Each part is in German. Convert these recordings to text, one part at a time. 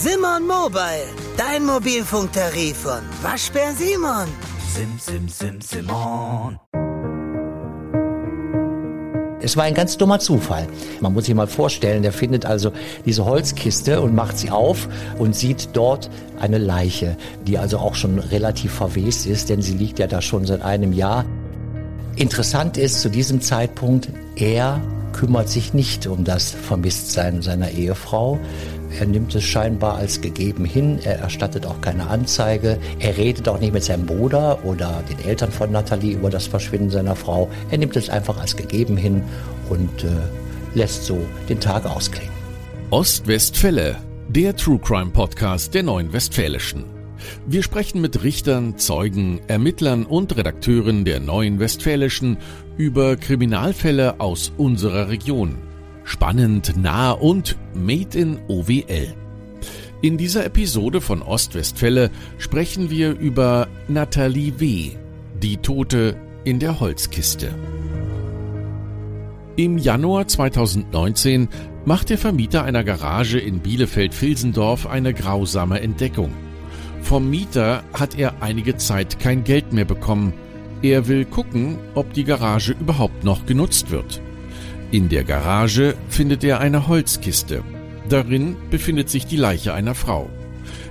Simon Mobile, dein Mobilfunktarif von Waschbär Simon. Sim, sim, sim, Simon. Es war ein ganz dummer Zufall. Man muss sich mal vorstellen, der findet also diese Holzkiste und macht sie auf und sieht dort eine Leiche, die also auch schon relativ verwest ist, denn sie liegt ja da schon seit einem Jahr. Interessant ist zu diesem Zeitpunkt, er kümmert sich nicht um das Vermisstsein seiner Ehefrau. Er nimmt es scheinbar als gegeben hin. Er erstattet auch keine Anzeige. Er redet auch nicht mit seinem Bruder oder den Eltern von Nathalie über das Verschwinden seiner Frau. Er nimmt es einfach als gegeben hin und äh, lässt so den Tag ausklingen. Ostwestfälle, der True Crime Podcast der Neuen Westfälischen. Wir sprechen mit Richtern, Zeugen, Ermittlern und Redakteuren der Neuen Westfälischen über Kriminalfälle aus unserer Region. Spannend, nah und made in OWL. In dieser Episode von Ostwestfälle sprechen wir über Nathalie W., die Tote in der Holzkiste. Im Januar 2019 macht der Vermieter einer Garage in Bielefeld-Vilsendorf eine grausame Entdeckung. Vom Mieter hat er einige Zeit kein Geld mehr bekommen. Er will gucken, ob die Garage überhaupt noch genutzt wird. In der Garage findet er eine Holzkiste. Darin befindet sich die Leiche einer Frau.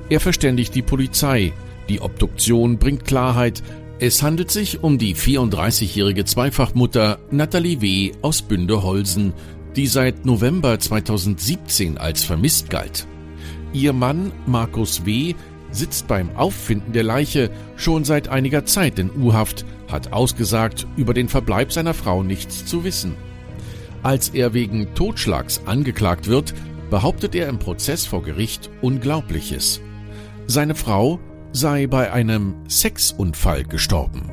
Er verständigt die Polizei. Die Obduktion bringt Klarheit. Es handelt sich um die 34-jährige Zweifachmutter Nathalie W. aus Bünde-Holsen, die seit November 2017 als vermisst galt. Ihr Mann Markus W. sitzt beim Auffinden der Leiche schon seit einiger Zeit in U-Haft, hat ausgesagt, über den Verbleib seiner Frau nichts zu wissen. Als er wegen Totschlags angeklagt wird, behauptet er im Prozess vor Gericht Unglaubliches. Seine Frau sei bei einem Sexunfall gestorben.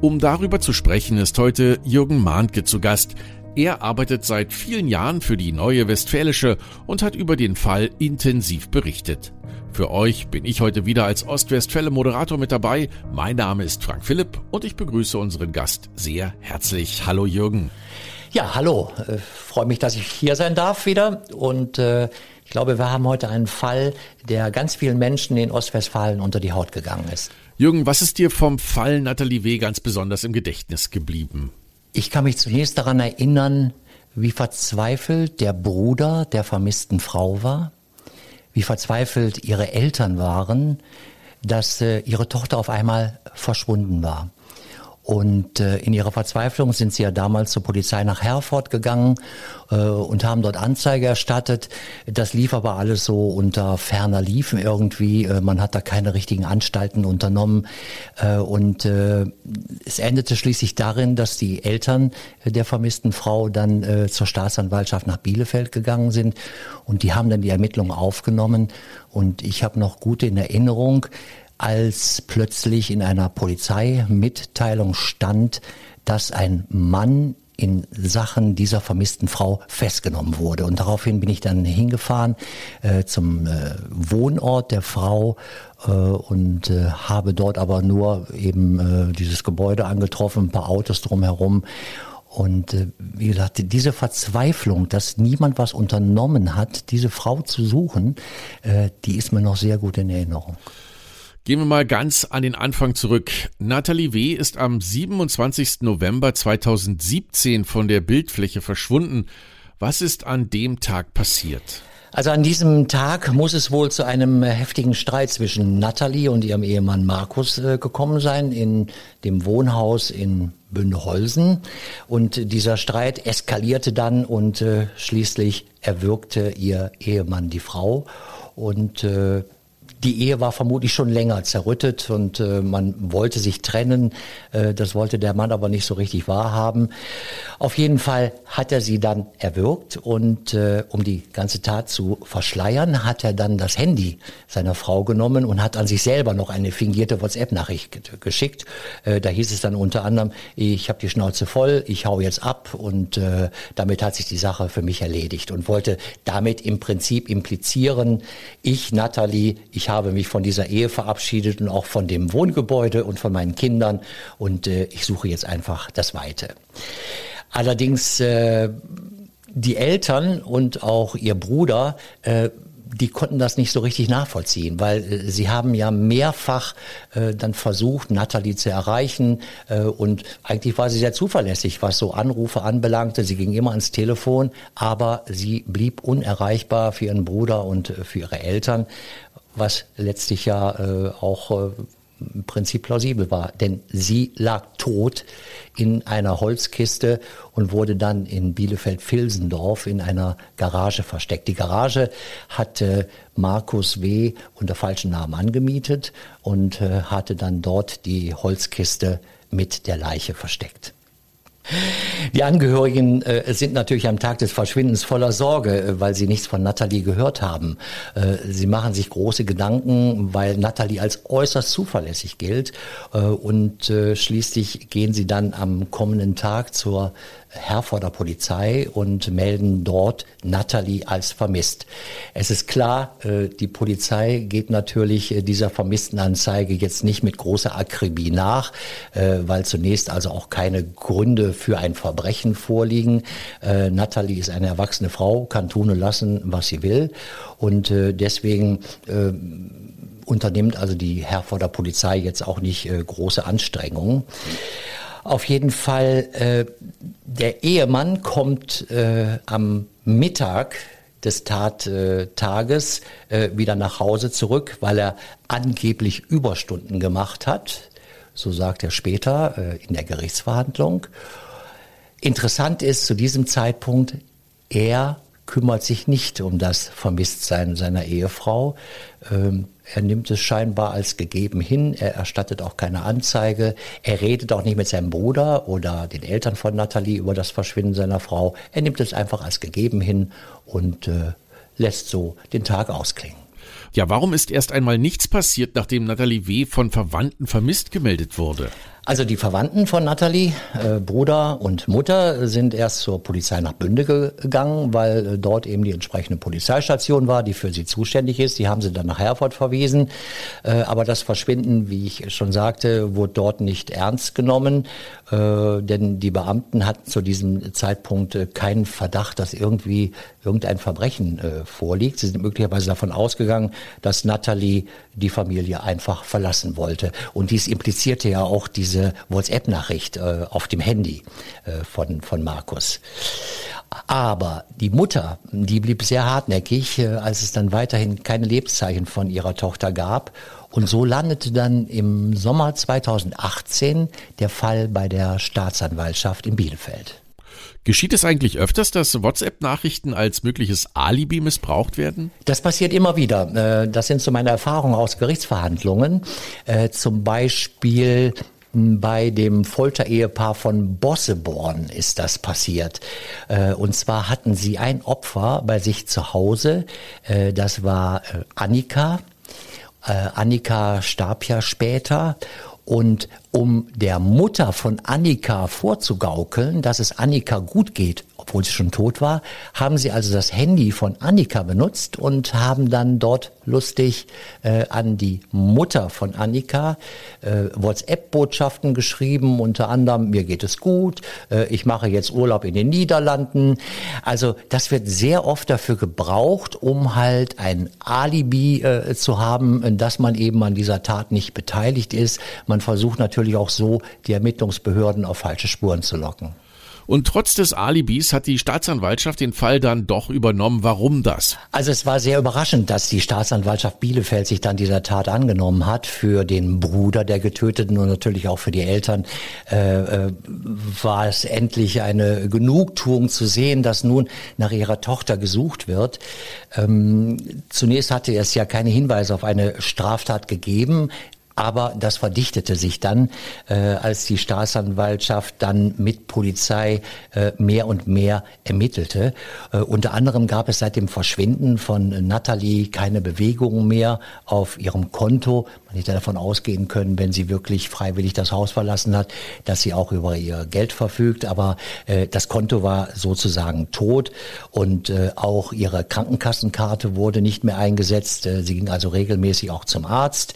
Um darüber zu sprechen, ist heute Jürgen Mahnke zu Gast. Er arbeitet seit vielen Jahren für die Neue Westfälische und hat über den Fall intensiv berichtet. Für euch bin ich heute wieder als Ostwestfälle Moderator mit dabei. Mein Name ist Frank Philipp und ich begrüße unseren Gast sehr herzlich. Hallo Jürgen. Ja, hallo. Äh, Freue mich, dass ich hier sein darf wieder. Und äh, ich glaube, wir haben heute einen Fall, der ganz vielen Menschen in Ostwestfalen unter die Haut gegangen ist. Jürgen, was ist dir vom Fall Nathalie W. ganz besonders im Gedächtnis geblieben? Ich kann mich zunächst daran erinnern, wie verzweifelt der Bruder der vermissten Frau war, wie verzweifelt ihre Eltern waren, dass äh, ihre Tochter auf einmal verschwunden war. Und äh, in ihrer Verzweiflung sind sie ja damals zur Polizei nach Herford gegangen äh, und haben dort Anzeige erstattet. Das lief aber alles so unter ferner Liefen irgendwie. Äh, man hat da keine richtigen Anstalten unternommen. Äh, und äh, es endete schließlich darin, dass die Eltern der vermissten Frau dann äh, zur Staatsanwaltschaft nach Bielefeld gegangen sind. Und die haben dann die Ermittlungen aufgenommen. Und ich habe noch gut in Erinnerung, als plötzlich in einer Polizeimitteilung stand, dass ein Mann in Sachen dieser vermissten Frau festgenommen wurde. Und daraufhin bin ich dann hingefahren äh, zum äh, Wohnort der Frau äh, und äh, habe dort aber nur eben äh, dieses Gebäude angetroffen, ein paar Autos drumherum. Und äh, wie gesagt, diese Verzweiflung, dass niemand was unternommen hat, diese Frau zu suchen, äh, die ist mir noch sehr gut in Erinnerung. Gehen wir mal ganz an den Anfang zurück. Nathalie W. ist am 27. November 2017 von der Bildfläche verschwunden. Was ist an dem Tag passiert? Also an diesem Tag muss es wohl zu einem heftigen Streit zwischen Nathalie und ihrem Ehemann Markus äh, gekommen sein in dem Wohnhaus in Bündeholsen. Und dieser Streit eskalierte dann und äh, schließlich erwürgte ihr Ehemann die Frau. Und äh, die Ehe war vermutlich schon länger zerrüttet und äh, man wollte sich trennen. Äh, das wollte der Mann aber nicht so richtig wahrhaben. Auf jeden Fall hat er sie dann erwürgt und äh, um die ganze Tat zu verschleiern, hat er dann das Handy seiner Frau genommen und hat an sich selber noch eine fingierte WhatsApp-Nachricht geschickt. Äh, da hieß es dann unter anderem, ich habe die Schnauze voll, ich hau jetzt ab und äh, damit hat sich die Sache für mich erledigt und wollte damit im Prinzip implizieren, ich, Nathalie, ich habe mich von dieser Ehe verabschiedet und auch von dem Wohngebäude und von meinen Kindern und äh, ich suche jetzt einfach das Weite. Allerdings äh, die Eltern und auch ihr Bruder äh, die konnten das nicht so richtig nachvollziehen, weil äh, sie haben ja mehrfach äh, dann versucht, Natalie zu erreichen äh, und eigentlich war sie sehr zuverlässig, was so Anrufe anbelangte. Sie ging immer ans Telefon, aber sie blieb unerreichbar für ihren Bruder und äh, für ihre Eltern, was letztlich ja äh, auch äh, im Prinzip plausibel war, denn sie lag tot in einer Holzkiste und wurde dann in Bielefeld-Vilsendorf in einer Garage versteckt. Die Garage hatte Markus W. unter falschen Namen angemietet und äh, hatte dann dort die Holzkiste mit der Leiche versteckt. Die Angehörigen äh, sind natürlich am Tag des Verschwindens voller Sorge, äh, weil sie nichts von Natalie gehört haben. Äh, sie machen sich große Gedanken, weil Natalie als äußerst zuverlässig gilt. Äh, und äh, schließlich gehen sie dann am kommenden Tag zur Herforder Polizei und melden dort Natalie als vermisst. Es ist klar, äh, die Polizei geht natürlich äh, dieser vermissten Anzeige jetzt nicht mit großer Akribie nach, äh, weil zunächst also auch keine Gründe für ein Verbrechen vorliegen. Natalie ist eine erwachsene Frau, kann tun und lassen, was sie will. Und deswegen unternimmt also die Herforder Polizei jetzt auch nicht große Anstrengungen. Auf jeden Fall, äh, der Ehemann kommt äh, am Mittag des Tattages äh, wieder nach Hause zurück, weil er angeblich Überstunden gemacht hat. So sagt er später äh, in der Gerichtsverhandlung. Interessant ist zu diesem Zeitpunkt, er kümmert sich nicht um das Vermisstsein seiner Ehefrau. Ähm, er nimmt es scheinbar als gegeben hin. Er erstattet auch keine Anzeige. Er redet auch nicht mit seinem Bruder oder den Eltern von Nathalie über das Verschwinden seiner Frau. Er nimmt es einfach als gegeben hin und äh, lässt so den Tag ausklingen. Ja, warum ist erst einmal nichts passiert, nachdem Nathalie W. von Verwandten vermisst gemeldet wurde? Also die Verwandten von Nathalie, äh, Bruder und Mutter, sind erst zur Polizei nach Bünde gegangen, weil äh, dort eben die entsprechende Polizeistation war, die für sie zuständig ist. Die haben sie dann nach Herford verwiesen. Äh, aber das Verschwinden, wie ich schon sagte, wurde dort nicht ernst genommen, äh, denn die Beamten hatten zu diesem Zeitpunkt äh, keinen Verdacht, dass irgendwie irgendein Verbrechen äh, vorliegt. Sie sind möglicherweise davon ausgegangen, dass Nathalie die Familie einfach verlassen wollte. Und dies implizierte ja auch diese diese WhatsApp-Nachricht äh, auf dem Handy äh, von, von Markus. Aber die Mutter, die blieb sehr hartnäckig, äh, als es dann weiterhin keine Lebenszeichen von ihrer Tochter gab. Und so landete dann im Sommer 2018 der Fall bei der Staatsanwaltschaft in Bielefeld. Geschieht es eigentlich öfters, dass WhatsApp-Nachrichten als mögliches Alibi missbraucht werden? Das passiert immer wieder. Äh, das sind so meine Erfahrungen aus Gerichtsverhandlungen. Äh, zum Beispiel bei dem Folterehepaar von Bosseborn ist das passiert. Äh, und zwar hatten sie ein Opfer bei sich zu Hause. Das war Annika. Annika starb ja später. Und um der Mutter von Annika vorzugaukeln, dass es Annika gut geht, obwohl sie schon tot war, haben sie also das Handy von Annika benutzt und haben dann dort lustig äh, an die Mutter von Annika äh, WhatsApp-Botschaften geschrieben, unter anderem, mir geht es gut, äh, ich mache jetzt Urlaub in den Niederlanden. Also das wird sehr oft dafür gebraucht, um halt ein Alibi äh, zu haben, dass man eben an dieser Tat nicht beteiligt ist. Man versucht natürlich auch so, die Ermittlungsbehörden auf falsche Spuren zu locken. Und trotz des Alibis hat die Staatsanwaltschaft den Fall dann doch übernommen. Warum das? Also es war sehr überraschend, dass die Staatsanwaltschaft Bielefeld sich dann dieser Tat angenommen hat. Für den Bruder der Getöteten und natürlich auch für die Eltern äh, äh, war es endlich eine Genugtuung zu sehen, dass nun nach ihrer Tochter gesucht wird. Ähm, zunächst hatte es ja keine Hinweise auf eine Straftat gegeben. Aber das verdichtete sich dann, äh, als die Staatsanwaltschaft dann mit Polizei äh, mehr und mehr ermittelte. Äh, unter anderem gab es seit dem Verschwinden von Natalie keine Bewegungen mehr auf ihrem Konto. Hätte davon ausgehen können, wenn sie wirklich freiwillig das Haus verlassen hat, dass sie auch über ihr Geld verfügt. Aber äh, das Konto war sozusagen tot und äh, auch ihre Krankenkassenkarte wurde nicht mehr eingesetzt. Äh, sie ging also regelmäßig auch zum Arzt.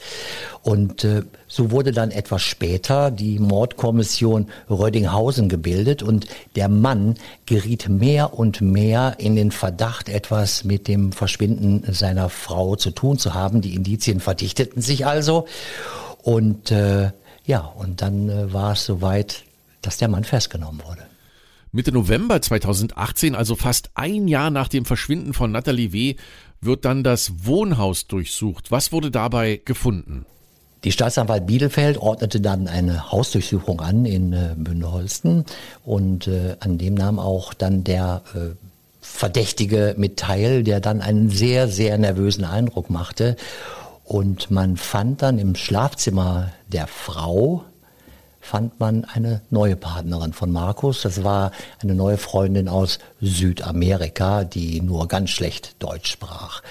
Und äh, so wurde dann etwas später die Mordkommission Rödinghausen gebildet und der Mann geriet mehr und mehr in den Verdacht, etwas mit dem Verschwinden seiner Frau zu tun zu haben. Die Indizien verdichteten sich also und äh, ja, und dann äh, war es soweit, dass der Mann festgenommen wurde. Mitte November 2018, also fast ein Jahr nach dem Verschwinden von Nathalie W., wird dann das Wohnhaus durchsucht. Was wurde dabei gefunden? Die Staatsanwalt Bielefeld ordnete dann eine Hausdurchsuchung an in äh, Bündeholsten und äh, an dem nahm auch dann der äh, Verdächtige mit teil, der dann einen sehr, sehr nervösen Eindruck machte. Und man fand dann im Schlafzimmer der Frau fand man eine neue Partnerin von Markus. Das war eine neue Freundin aus Südamerika, die nur ganz schlecht Deutsch sprach.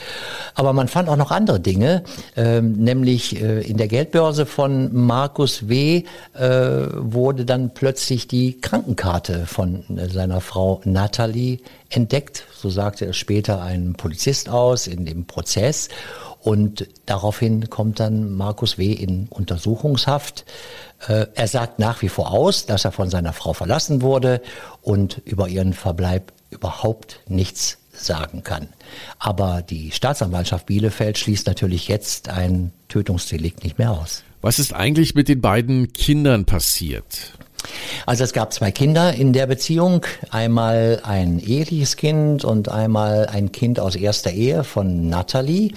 Aber man fand auch noch andere Dinge, äh, nämlich äh, in der Geldbörse von Markus W. Äh, wurde dann plötzlich die Krankenkarte von äh, seiner Frau Natalie entdeckt. So sagte es später ein Polizist aus in dem Prozess. Und daraufhin kommt dann Markus W. in Untersuchungshaft. Äh, er sagt nach wie vor aus, dass er von seiner Frau verlassen wurde und über ihren Verbleib überhaupt nichts sagen kann. Aber die Staatsanwaltschaft Bielefeld schließt natürlich jetzt ein Tötungsdelikt nicht mehr aus. Was ist eigentlich mit den beiden Kindern passiert? Also es gab zwei Kinder in der Beziehung, einmal ein eheliches Kind und einmal ein Kind aus erster Ehe von Natalie.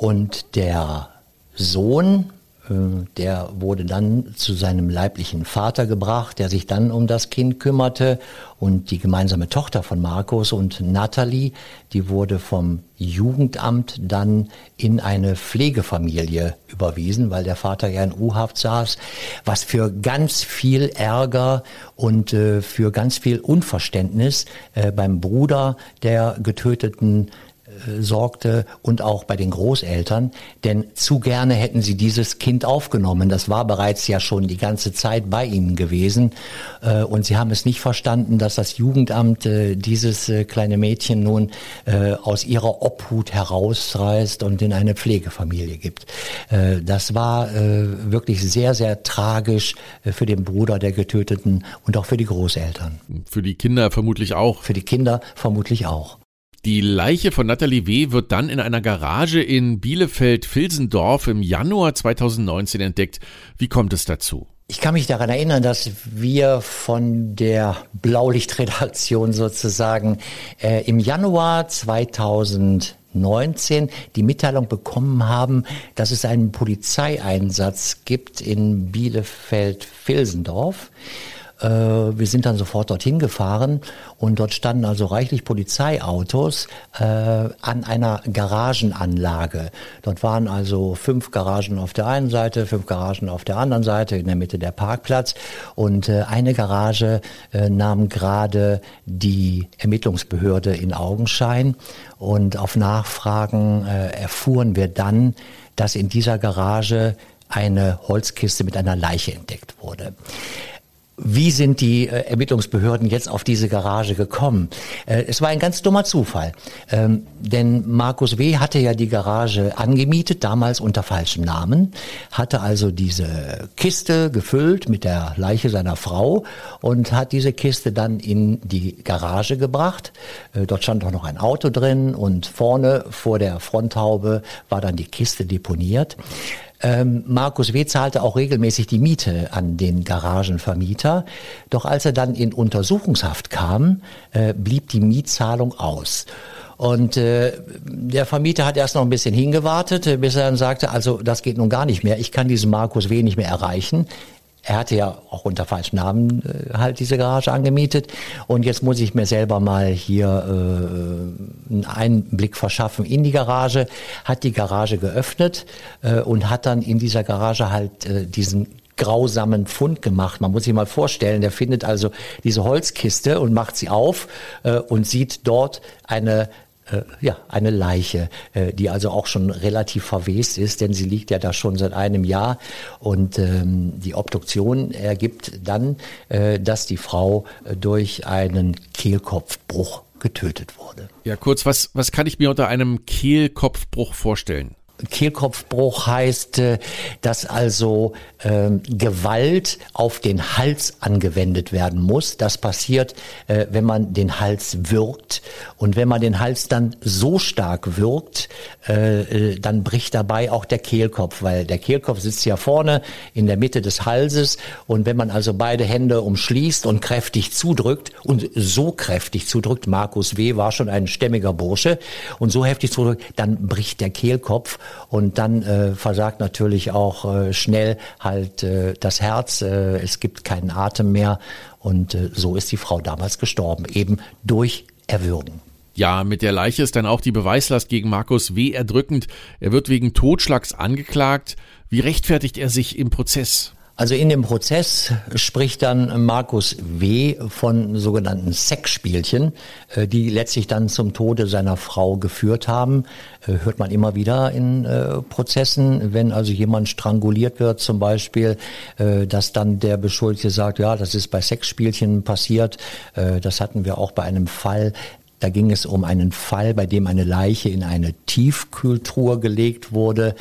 Und der Sohn, äh, der wurde dann zu seinem leiblichen Vater gebracht, der sich dann um das Kind kümmerte. Und die gemeinsame Tochter von Markus und Natalie, die wurde vom Jugendamt dann in eine Pflegefamilie überwiesen, weil der Vater ja in U-Haft saß, was für ganz viel Ärger und äh, für ganz viel Unverständnis äh, beim Bruder der getöteten sorgte und auch bei den Großeltern, denn zu gerne hätten sie dieses Kind aufgenommen. Das war bereits ja schon die ganze Zeit bei ihnen gewesen äh, und sie haben es nicht verstanden, dass das Jugendamt äh, dieses kleine Mädchen nun aus ihrer Obhut herausreißt und in eine Pflegefamilie gibt. Das war wirklich sehr, sehr tragisch für den Bruder der Getöteten und auch für die Großeltern. Für die Kinder vermutlich auch. Für die Kinder vermutlich auch. Die Leiche von Nathalie W. wird dann in einer Garage in Bielefeld-Vilsendorf im Januar 2019 entdeckt. Wie kommt es dazu? Ich kann mich daran erinnern, dass wir von der Blaulichtredaktion sozusagen äh, im Januar 2019 die Mitteilung bekommen haben, dass es einen Polizeieinsatz gibt in Bielefeld-Vilsendorf. Äh, wir sind dann sofort dorthin gefahren und dort standen also reichlich Polizeiautos äh, an einer Garagenanlage. Dort waren also fünf Garagen auf der einen Seite, fünf Garagen auf der anderen Seite, in der Mitte der Parkplatz und äh, eine Garage äh, nahm gerade die Ermittlungsbehörde in Augenschein und auf Nachfragen äh, erfuhren wir dann, dass in dieser Garage eine Holzkiste mit einer Leiche entdeckt wurde. Wie sind die äh, Ermittlungsbehörden jetzt auf diese Garage gekommen? Äh, es war ein ganz dummer Zufall, ähm, denn Markus W. hatte ja die Garage angemietet, damals unter falschem Namen, hatte also diese Kiste gefüllt mit der Leiche seiner Frau und hat diese Kiste dann in die Garage gebracht. Äh, dort stand auch noch ein Auto drin und vorne vor der Fronthaube war dann die Kiste deponiert. Ähm, Markus W. zahlte auch regelmäßig die Miete an den Garagenvermieter. Doch als er dann in Untersuchungshaft kam, äh, blieb die Mietzahlung aus. Und äh, der Vermieter hat erst noch ein bisschen hingewartet, bis er dann sagte, also das geht nun gar nicht mehr. Ich kann diesen Markus W. nicht mehr erreichen er hatte ja auch unter falschem Namen äh, halt diese Garage angemietet und jetzt muss ich mir selber mal hier äh, einen Einblick verschaffen in die Garage, hat die Garage geöffnet äh, und hat dann in dieser Garage halt äh, diesen grausamen Fund gemacht. Man muss sich mal vorstellen, der findet also diese Holzkiste und macht sie auf äh, und sieht dort eine äh, ja, eine Leiche, äh, die also auch schon relativ verwest ist, denn sie liegt ja da schon seit einem Jahr. Und ähm, die Obduktion ergibt dann, äh, dass die Frau äh, durch einen Kehlkopfbruch getötet wurde. Ja, kurz, was, was kann ich mir unter einem Kehlkopfbruch vorstellen? Kehlkopfbruch heißt, äh, dass also ähm, Gewalt auf den Hals angewendet werden muss. Das passiert, äh, wenn man den Hals wirkt. Und wenn man den Hals dann so stark wirkt, äh, dann bricht dabei auch der Kehlkopf, weil der Kehlkopf sitzt ja vorne in der Mitte des Halses. Und wenn man also beide Hände umschließt und kräftig zudrückt und so kräftig zudrückt, Markus W. war schon ein stämmiger Bursche und so heftig zudrückt, dann bricht der Kehlkopf und dann äh, versagt natürlich auch äh, schnell halt äh, das Herz. Äh, es gibt keinen Atem mehr und äh, so ist die Frau damals gestorben, eben durch Erwürgen. Ja, mit der Leiche ist dann auch die Beweislast gegen Markus W. erdrückend. Er wird wegen Totschlags angeklagt. Wie rechtfertigt er sich im Prozess? Also in dem Prozess spricht dann Markus W. von sogenannten Sexspielchen, äh, die letztlich dann zum Tode seiner Frau geführt haben. Äh, hört man immer wieder in äh, Prozessen, wenn also jemand stranguliert wird zum Beispiel, dass dann der Beschuldigte sagt, ja, das ist bei Sexspielchen passiert. Das hatten wir auch bei einem Fall, da ging es um einen Fall, bei dem eine Leiche in eine Tiefkühltruhe gelegt wurde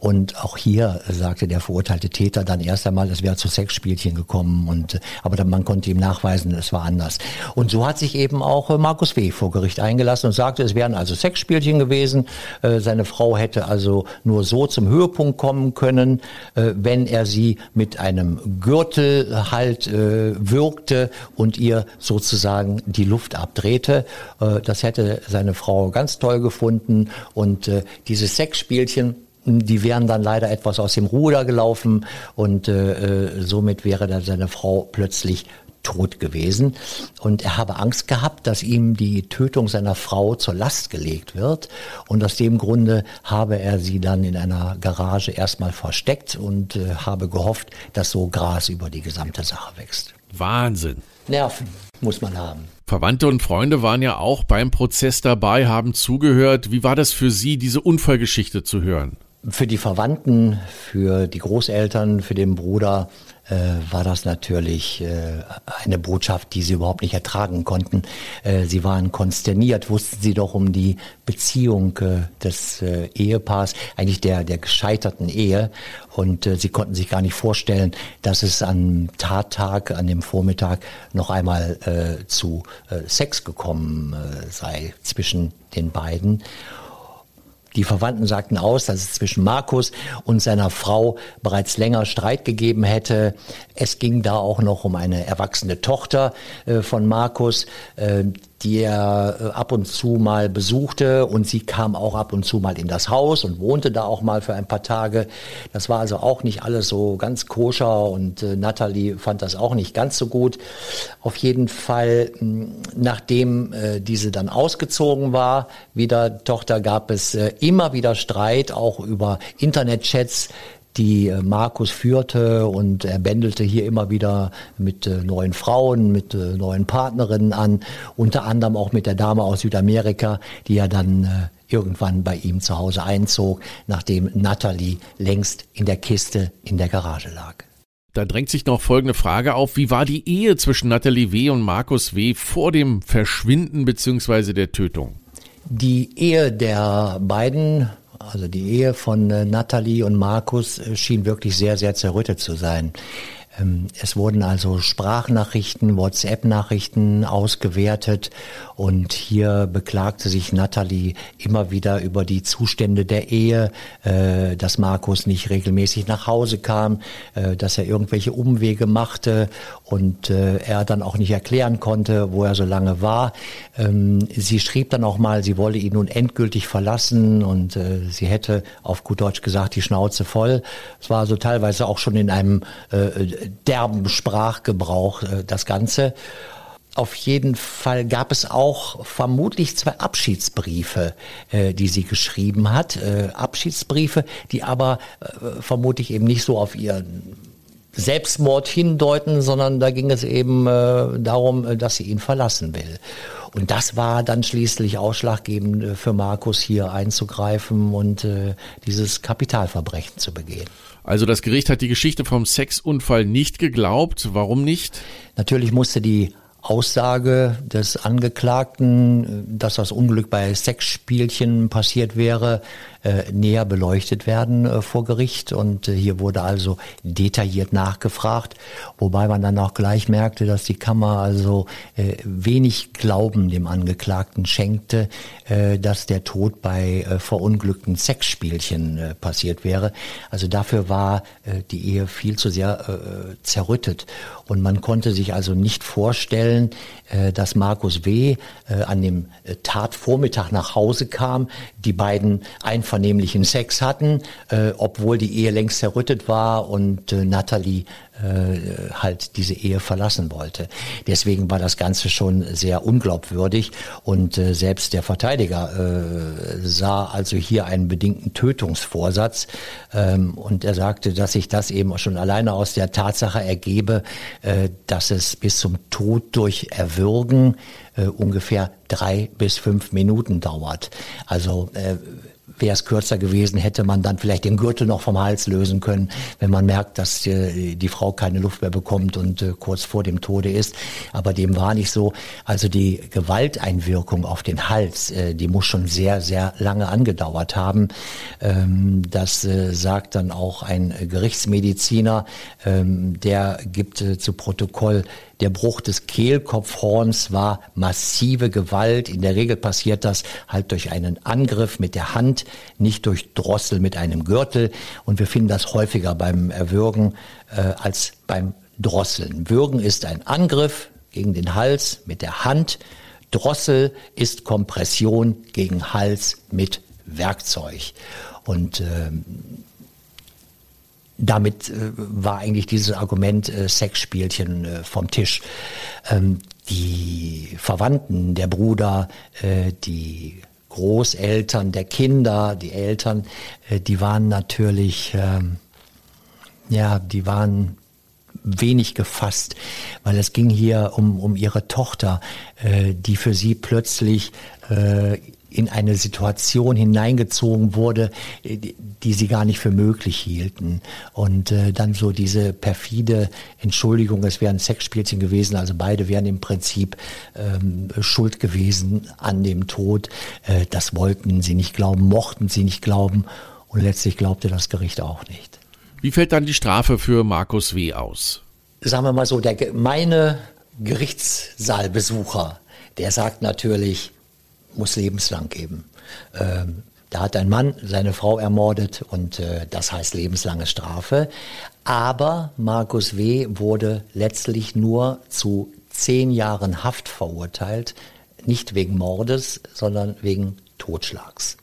und auch hier sagte der verurteilte Täter dann erst einmal, es wäre zu Sexspielchen gekommen. Und, aber dann, man konnte ihm nachweisen, es war anders. Und so hat sich eben auch äh, Markus W. vor Gericht eingelassen und sagte, es wären also Sexspielchen gewesen. Äh, seine Frau hätte also nur so zum Höhepunkt kommen können, äh, wenn er sie mit einem Gürtel halt würgte und ihr sozusagen die Luft abdrehte. das hätte seine Frau ganz toll gefunden. Und dieses Sexspielchen die wären dann leider etwas aus dem Ruder gelaufen und äh, äh, somit wäre dann seine Frau plötzlich tot gewesen. Und er habe Angst gehabt, dass ihm die Tötung seiner Frau zur Last gelegt wird. Und aus dem Grunde habe er sie dann in einer Garage erstmal versteckt und äh, habe gehofft, dass so Gras über die gesamte Sache wächst. Wahnsinn. Nerven muss man haben. Verwandte und Freunde waren ja auch beim Prozess dabei, haben zugehört. Wie war das für Sie, diese Unfallgeschichte zu hören? Für die Verwandten, für die Großeltern, für den Bruder äh, war das natürlich äh, eine Botschaft, die sie überhaupt nicht ertragen konnten. Äh, sie waren konsterniert, wussten sie doch um die Beziehung äh, des äh, Ehepaars, eigentlich der, der gescheiterten Ehe. Und äh, sie konnten sich gar nicht vorstellen, dass es am Tattag, an dem Vormittag noch einmal zu Sex gekommen sei zwischen den beiden. Die Verwandten sagten aus, dass es zwischen Markus und seiner Frau bereits länger Streit gegeben hätte. Es ging da auch noch um eine erwachsene Tochter äh, von Markus, äh, die er äh, ab und zu mal besuchte und sie kam auch ab und zu mal in das Haus und wohnte da auch mal für ein paar Tage. Das war also auch nicht alles so ganz koscher und äh, Natalie fand das auch nicht ganz so gut. Auf jeden Fall, mh, nachdem äh, diese dann ausgezogen war, wieder Tochter, gab es äh, immer wieder Streit, auch über Internetchats, die äh, Markus führte und er bändelte hier immer wieder mit äh, neuen Frauen, mit äh, neuen Partnerinnen an, unter anderem auch mit der Dame aus Südamerika, die ja dann irgendwann bei ihm zu Hause einzog, nachdem Natalie längst in der Kiste in der Garage lag. Da drängt sich noch folgende Frage auf. Wie war die Ehe zwischen Natalie W. und Markus W. vor dem Verschwinden bzw. der Tötung? Die Ehe der beiden also die Ehe von äh, Natalie und Markus äh, schien wirklich sehr, sehr zerrüttet zu sein. Ähm, es wurden also Sprachnachrichten, WhatsApp-Nachrichten ausgewertet und hier beklagte sich Natalie immer wieder über die Zustände der Ehe, äh, dass Markus nicht regelmäßig nach Hause kam, äh, dass er irgendwelche Umwege machte und äh, er dann auch nicht erklären konnte, wo er so lange war. Ähm, sie schrieb dann auch mal, sie wolle ihn nun endgültig verlassen und sie hätte auf gut Deutsch gesagt die Schnauze voll. Es war also teilweise auch schon in einem derben Sprachgebrauch äh, das Ganze. Auf jeden Fall gab es auch vermutlich zwei Abschiedsbriefe, äh, die sie geschrieben hat. Äh, Abschiedsbriefe, die aber äh, vermutlich eben nicht so auf ihren Selbstmord hindeuten, sondern da ging es eben äh, darum, äh, dass sie ihn verlassen will. Und das war dann schließlich ausschlaggebend äh, für Markus hier einzugreifen und äh, dieses Kapitalverbrechen zu begehen. Also das Gericht hat die Geschichte vom Sexunfall nicht geglaubt. Warum nicht? Natürlich musste die Aussage des Angeklagten, dass das Unglück bei Sexspielchen passiert wäre, äh, näher beleuchtet werden äh, vor Gericht. Und äh, hier wurde also detailliert nachgefragt, wobei man dann auch gleich merkte, dass die Kammer also äh, wenig Glauben dem Angeklagten schenkte, äh, dass der Tod bei verunglückten Sexspielchen passiert wäre. Also dafür war die Ehe viel zu sehr zerrüttet. Und man konnte sich also nicht vorstellen, dass Markus W. An dem Tatvormittag nach Hause kam, die beiden einvernehmlichen Sex hatten, obwohl die Ehe längst zerrüttet war und Natalie äh, halt diese Ehe verlassen wollte. Deswegen war das Ganze schon sehr unglaubwürdig und äh, selbst der Verteidiger äh, sah also hier einen bedingten Tötungsvorsatz ähm, und er sagte, dass sich das eben schon alleine aus der Tatsache ergebe, äh, dass es bis zum Tod durch Erwürgen äh, ungefähr drei bis fünf Minuten dauert. Also äh, Wäre es kürzer gewesen, hätte man dann vielleicht den Gürtel noch vom Hals lösen können, wenn man merkt, dass äh, die Frau keine Luft mehr bekommt und äh, kurz vor dem Tode ist. Aber dem war nicht so. Also die Gewalteinwirkung auf den Hals, äh, die muss schon sehr, sehr lange angedauert haben. Ähm, das äh, sagt dann auch ein Gerichtsmediziner, ähm, der gibt äh, zu Protokoll, der Bruch des Kehlkopfhorns war massive Gewalt. In der Regel passiert das halt durch einen Angriff mit der Hand, nicht durch Drossel mit einem Gürtel. Und wir finden das häufiger beim Erwürgen äh, als beim Drosseln. Würgen ist ein Angriff gegen den Hals mit der Hand. Drossel ist Kompression gegen Hals mit Werkzeug. Und ähm, damit äh, war eigentlich dieses Argument äh, Sexspielchen äh, vom Tisch. Ähm, die Verwandten, der Bruder, äh, die Großeltern der Kinder, die Eltern, äh, die waren natürlich, ähm, ja, die waren wenig gefasst, weil es ging hier um, um ihre Tochter, äh, die für sie plötzlich in eine Situation hineingezogen wurde, äh, die sie gar nicht für möglich hielten. Und äh, dann so diese perfide Entschuldigung, es wären Sexspielchen gewesen, also beide wären im Prinzip ähm, schuld gewesen an dem Tod. Äh, das wollten sie nicht glauben, mochten sie nicht glauben und letztlich glaubte das Gericht auch nicht. Wie fällt dann die Strafe für Markus W. aus? Sagen wir mal so, der gemeine Gerichtssaalbesucher, der sagt natürlich, muss lebenslang geben. Ähm, da hat ein Mann seine Frau ermordet und äh, das heißt lebenslange Strafe. Aber Markus W. wurde letztlich nur zu zehn Jahren Haft verurteilt, nicht wegen Mordes, sondern wegen Totschlags.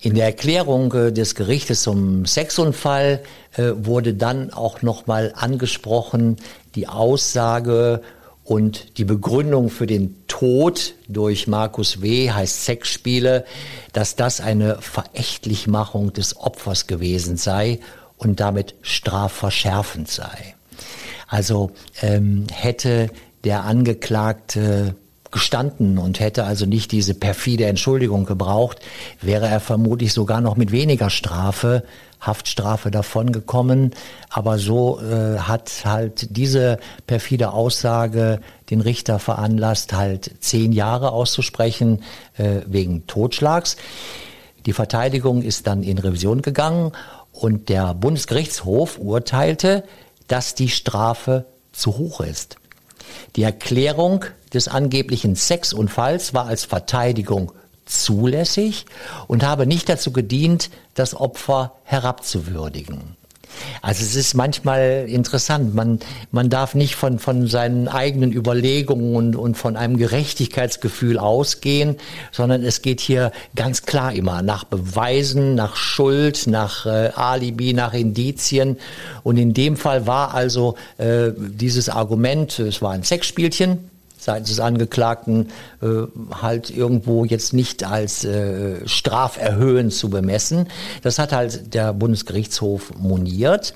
In der Erklärung äh, des Gerichtes zum Sexunfall äh, wurde dann auch nochmal angesprochen die Aussage und die Begründung für den Tod durch Markus W. heißt Sexspiele, dass das eine Verächtlichmachung des Opfers gewesen sei und damit strafverschärfend sei. Also ähm, hätte der Angeklagte gestanden und hätte also nicht diese perfide Entschuldigung gebraucht, wäre er vermutlich sogar noch mit weniger Strafe Haftstrafe davongekommen. Aber so äh, hat halt diese perfide Aussage den Richter veranlasst, halt zehn Jahre auszusprechen äh, wegen Totschlags. Die Verteidigung ist dann in Revision gegangen und der Bundesgerichtshof urteilte, dass die Strafe zu hoch ist. Die Erklärung des angeblichen Sexunfalls war als Verteidigung zulässig und habe nicht dazu gedient, das Opfer herabzuwürdigen. Also es ist manchmal interessant. Man, man darf nicht von, von seinen eigenen Überlegungen und, und von einem Gerechtigkeitsgefühl ausgehen, sondern es geht hier ganz klar immer nach Beweisen, nach Schuld, nach äh, Alibi, nach Indizien. Und in dem Fall war also äh, dieses Argument, es war ein Sexspielchen, seitens des Angeklagten äh, halt irgendwo jetzt nicht als äh, straferhöhend zu bemessen. Das hat halt der Bundesgerichtshof moniert.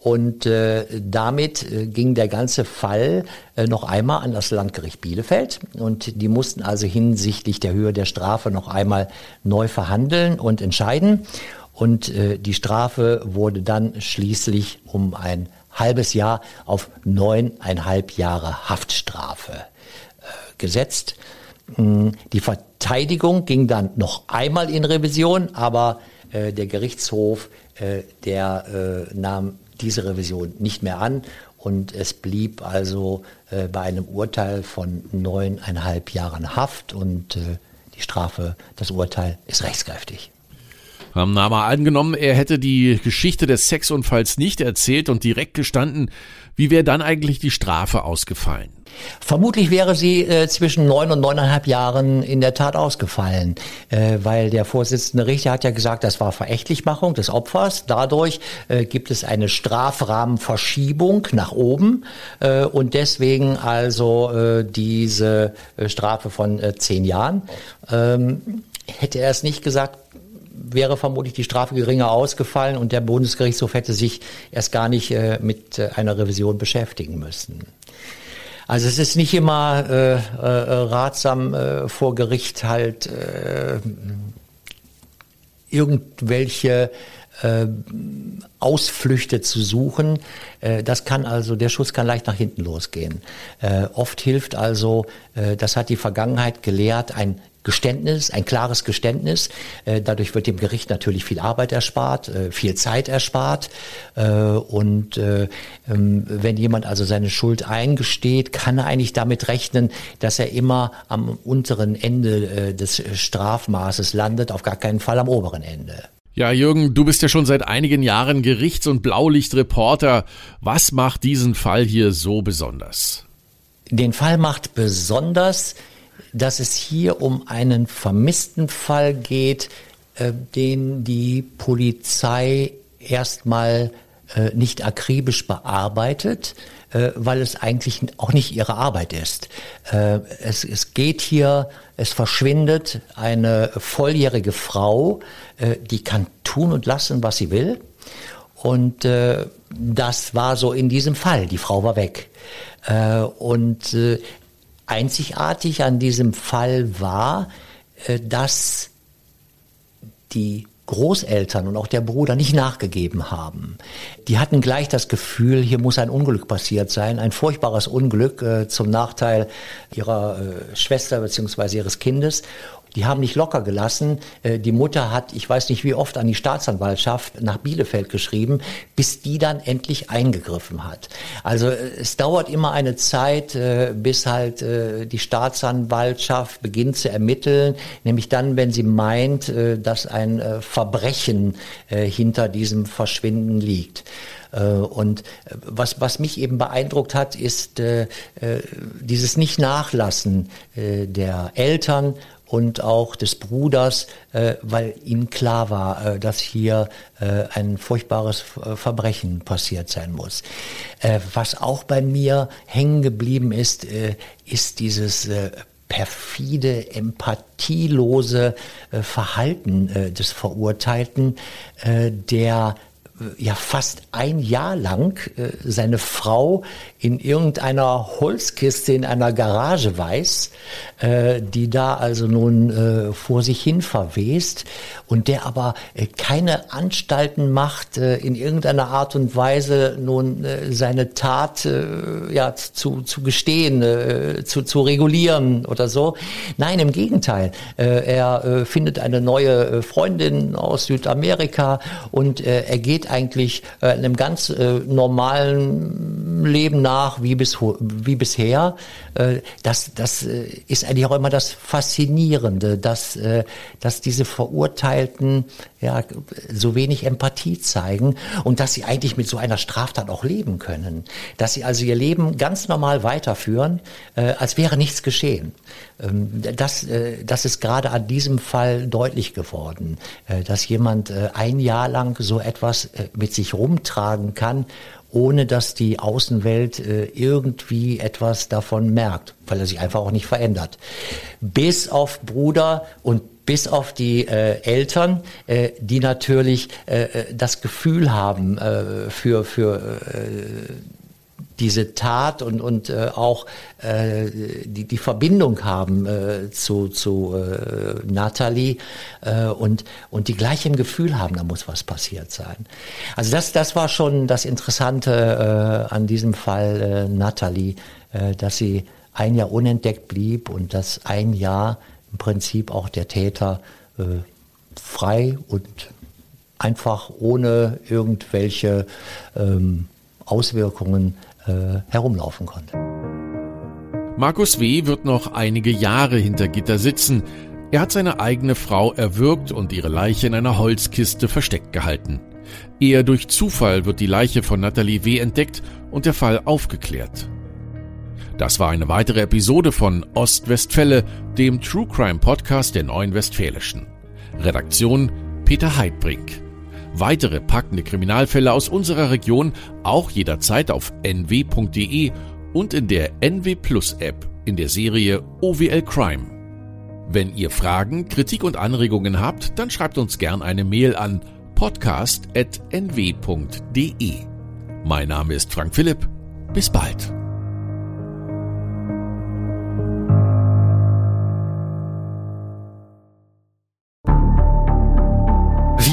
Und äh, damit äh, ging der ganze Fall äh, noch einmal an das Landgericht Bielefeld. Und die mussten also hinsichtlich der Höhe der Strafe noch einmal neu verhandeln und entscheiden. Und äh, die Strafe wurde dann schließlich um ein halbes Jahr auf neuneinhalb Jahre Haftstrafe gesetzt. Die Verteidigung ging dann noch einmal in Revision, aber äh, der Gerichtshof, äh, der äh, nahm diese Revision nicht mehr an und es blieb also äh, bei einem Urteil von neuneinhalb Jahren Haft und äh, die Strafe, das Urteil ist rechtskräftig. Haben Nama angenommen, er hätte die Geschichte des Sexunfalls nicht erzählt und direkt gestanden. Wie wäre dann eigentlich die Strafe ausgefallen? Vermutlich wäre sie äh, zwischen neun und neuneinhalb Jahren in der Tat ausgefallen, äh, weil der Vorsitzende Richter hat ja gesagt, das war Verächtlichmachung des Opfers. Dadurch äh, gibt es eine Strafrahmenverschiebung nach oben äh, und deswegen also äh, diese äh, Strafe von zehn Jahren. Ähm, hätte er es nicht gesagt, wäre vermutlich die Strafe geringer ausgefallen und der Bundesgerichtshof hätte sich erst gar nicht mit einer Revision beschäftigen müssen. Also es ist nicht immer äh, äh, ratsam äh, vor Gericht halt äh, irgendwelche äh, Ausflüchte zu suchen. Äh, das kann also, der Schuss kann leicht nach hinten losgehen. Äh, oft hilft also, äh, das hat die Vergangenheit gelehrt, ein Geständnis, ein klares Geständnis. Äh, dadurch wird dem Gericht natürlich viel Arbeit erspart, äh, viel Zeit erspart. Äh, und ähm, wenn jemand also seine Schuld eingesteht, kann er eigentlich damit rechnen, dass er immer am unteren Ende des Strafmaßes landet, auf gar keinen Fall am oberen Ende. Ja, Jürgen, du bist ja schon seit einigen Jahren Gerichts- und Blaulichtreporter. Was macht diesen Fall hier so besonders? Den Fall macht besonders, dass es hier um einen vermissten Fall geht, äh, den die Polizei erstmal äh, nicht akribisch bearbeitet, weil es eigentlich auch nicht ihre Arbeit ist. Äh, es, es geht hier, es verschwindet eine volljährige Frau, äh, die kann tun und lassen, was sie will. Und äh, das war so in diesem Fall. Die Frau war weg. Äh, und äh, Einzigartig an diesem Fall war, äh, dass die Großeltern und auch der Bruder nicht nachgegeben haben. Die hatten gleich das Gefühl, hier muss ein Unglück passiert sein, ein furchtbares Unglück äh, zum Nachteil ihrer äh, Schwester bzw. ihres Kindes. Die haben nicht locker gelassen. Äh, die Mutter hat, ich weiß nicht wie oft, an die Staatsanwaltschaft nach Bielefeld geschrieben, bis die dann endlich eingegriffen hat. Also äh, es dauert immer eine Zeit, äh, bis halt die Staatsanwaltschaft beginnt zu ermitteln, nämlich dann, wenn sie meint, dass ein Verbrechen hinter diesem Verschwinden liegt. Und was, was mich eben beeindruckt hat, ist dieses Nicht-Nachlassen der Eltern und auch des Bruders, äh, weil ihnen klar war, äh, dass hier äh, ein furchtbares äh, Verbrechen passiert sein muss. Äh, was auch bei mir hängen geblieben ist, äh, ist dieses perfide, empathielose Verhalten des Verurteilten, der ja fast ein Jahr lang äh, seine Frau in irgendeiner Holzkiste in einer Garage weiß, äh, die da also nun äh, vor sich hin verwest und der aber äh, keine Anstalten macht, äh, in irgendeiner Art und Weise nun äh, seine Tat ja zu, zu gestehen, zu, zu regulieren oder so. Nein, im Gegenteil. er findet eine neue Freundin aus Südamerika und er geht eigentlich äh, einem ganz äh, normalen Leben nach wie, bis, wie bisher. Äh, das, das äh, ist eigentlich auch immer das Faszinierende, dass, äh, dass diese Verurteilten ja, so wenig Empathie zeigen und dass sie eigentlich mit so einer Straftat auch leben können. Dass sie also ihr Leben ganz normal weiterführen, äh, als wäre nichts geschehen. Ähm, das, äh, das ist gerade an diesem Fall deutlich geworden, äh, dass jemand äh, ein Jahr lang so etwas mit sich rumtragen kann, ohne dass die Außenwelt irgendwie etwas davon merkt, weil er sich einfach auch nicht verändert. Bis auf Bruder und bis auf die äh, Eltern, äh, die natürlich äh, das Gefühl haben äh, für, für äh, diese Tat und, und äh, auch äh, die, die Verbindung haben äh, zu, zu äh, Natalie äh, und, und die gleich im Gefühl haben, da muss was passiert sein. Also das, das war schon das Interessante äh, an diesem Fall äh, Natalie, äh, dass sie ein Jahr unentdeckt blieb und dass ein Jahr im Prinzip auch der Täter äh, frei und einfach ohne irgendwelche ähm, Auswirkungen äh, herumlaufen konnte. Markus W. wird noch einige Jahre hinter Gitter sitzen. Er hat seine eigene Frau erwürgt und ihre Leiche in einer Holzkiste versteckt gehalten. Eher durch Zufall wird die Leiche von Nathalie W. entdeckt und der Fall aufgeklärt. Das war eine weitere Episode von Ostwestfälle, dem True Crime Podcast der Neuen Westfälischen. Redaktion Peter Heidbrink. Weitere packende Kriminalfälle aus unserer Region auch jederzeit auf nw.de und in der NW Plus App in der Serie OWL Crime. Wenn ihr Fragen, Kritik und Anregungen habt, dann schreibt uns gern eine Mail an podcast.nw.de. Mein Name ist Frank Philipp. Bis bald.